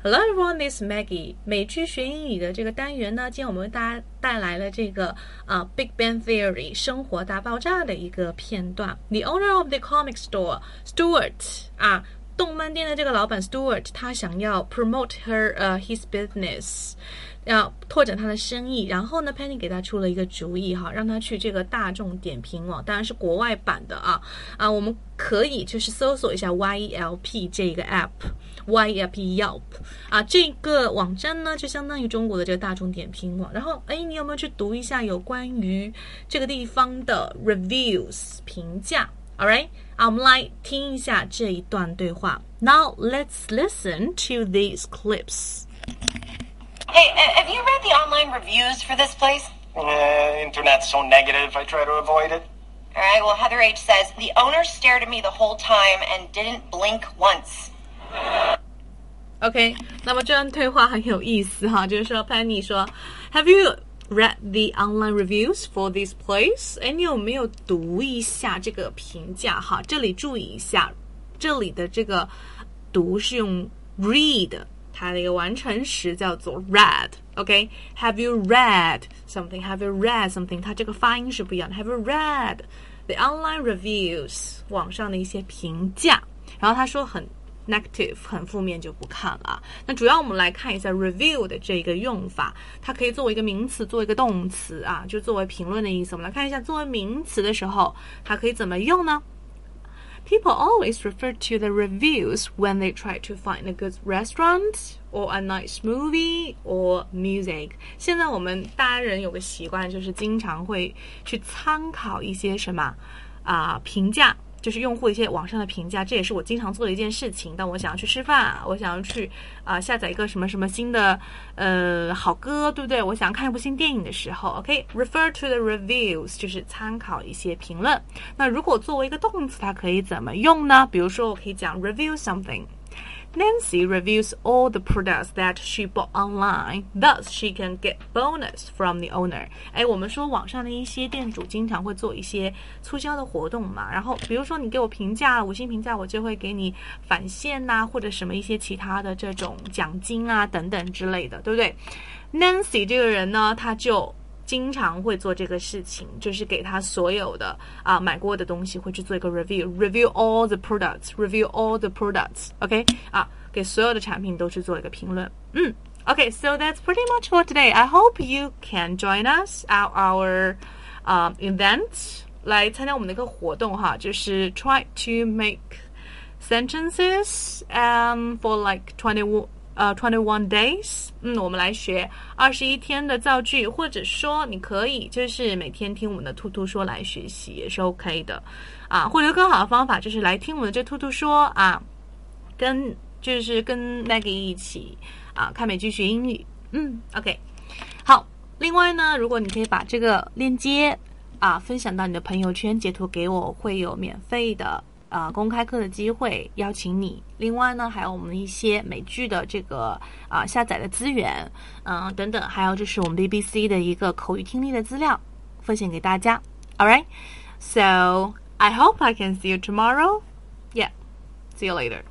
Hello everyone, this is Maggie。美剧学英语的这个单元呢，今天我们为大家带来了这个啊《Big Bang Theory》生活大爆炸的一个片段。The owner of the comic store, Stuart 啊，动漫店的这个老板 Stuart，他想要 promote her 呃 his business。要拓展他的生意，然后呢，Penny 给他出了一个主意哈，让他去这个大众点评网，当然是国外版的啊啊，我们可以就是搜索一下 YELP 这个 app，YELP Yelp 啊，这个网站呢就相当于中国的这个大众点评网。然后，哎，你有没有去读一下有关于这个地方的 reviews 评价 ？All right，啊，我们来听一下这一段对话。Now let's listen to these clips. Hey, have you read the online reviews for this place? Uh, internet's so negative, I try to avoid it. All right, well, Heather H says the owner stared at me the whole time and didn't blink once. OK，那么这段对话很有意思哈，就是说 Penny 说，Have you read the online reviews for this place？哎，你有没有读一下这个评价哈？这里注意一下，这里的这个读是用 read。它的一个完成时叫做 read，OK？Have you read something？Have you read something？它这个发音是不一样的。Have you read the online reviews？网上的一些评价。然后他说很 negative，很负面就不看了。那主要我们来看一下 review 的这个用法，它可以作为一个名词，作为一个动词啊，就作为评论的意思。我们来看一下，作为名词的时候，它可以怎么用呢？People always refer to the reviews when they try to find a good restaurant or a nice movie or music。现在我们大人有个习惯，就是经常会去参考一些什么啊评价。就是用户一些网上的评价，这也是我经常做的一件事情。当我想要去吃饭，我想要去啊下载一个什么什么新的呃好歌，对不对？我想看一部新电影的时候，OK，refer to the reviews 就是参考一些评论。那如果作为一个动词，它可以怎么用呢？比如说，我可以讲 review something。Nancy reviews all the products that she bought online, thus she can get bonus from the owner. 哎，我们说网上的一些店主经常会做一些促销的活动嘛，然后比如说你给我评价五星评价，我就会给你返现呐、或者什么一些其他的这种奖金啊等等之类的，对不对？Nancy 这个人呢，他就经常会做这个事情，就是给他所有的啊买过的东西会去做一个 review，review all the products，review all the products，OK、okay? 啊，给所有的产品都去做一个评论。嗯，OK，so、okay, that's pretty much for today. I hope you can join us at our um event 来参加我们的一个活动哈，就是 try to make sentences um for like twenty one. 呃，twenty one days，嗯，我们来学二十一天的造句，或者说你可以就是每天听我们的兔兔说来学习也是 OK 的，啊，或者更好的方法就是来听我们的这兔兔说啊，跟就是跟 Maggie 一起啊看美剧学英语，嗯，OK，好，另外呢，如果你可以把这个链接啊分享到你的朋友圈，截图给我，会有免费的。啊，公开课的机会邀请你。另外呢，还有我们一些美剧的这个啊下载的资源，嗯等等，还有就是我们 BBC 的一个口语听力的资料，分享给大家。All right, so I hope I can see you tomorrow. Yeah, see you later.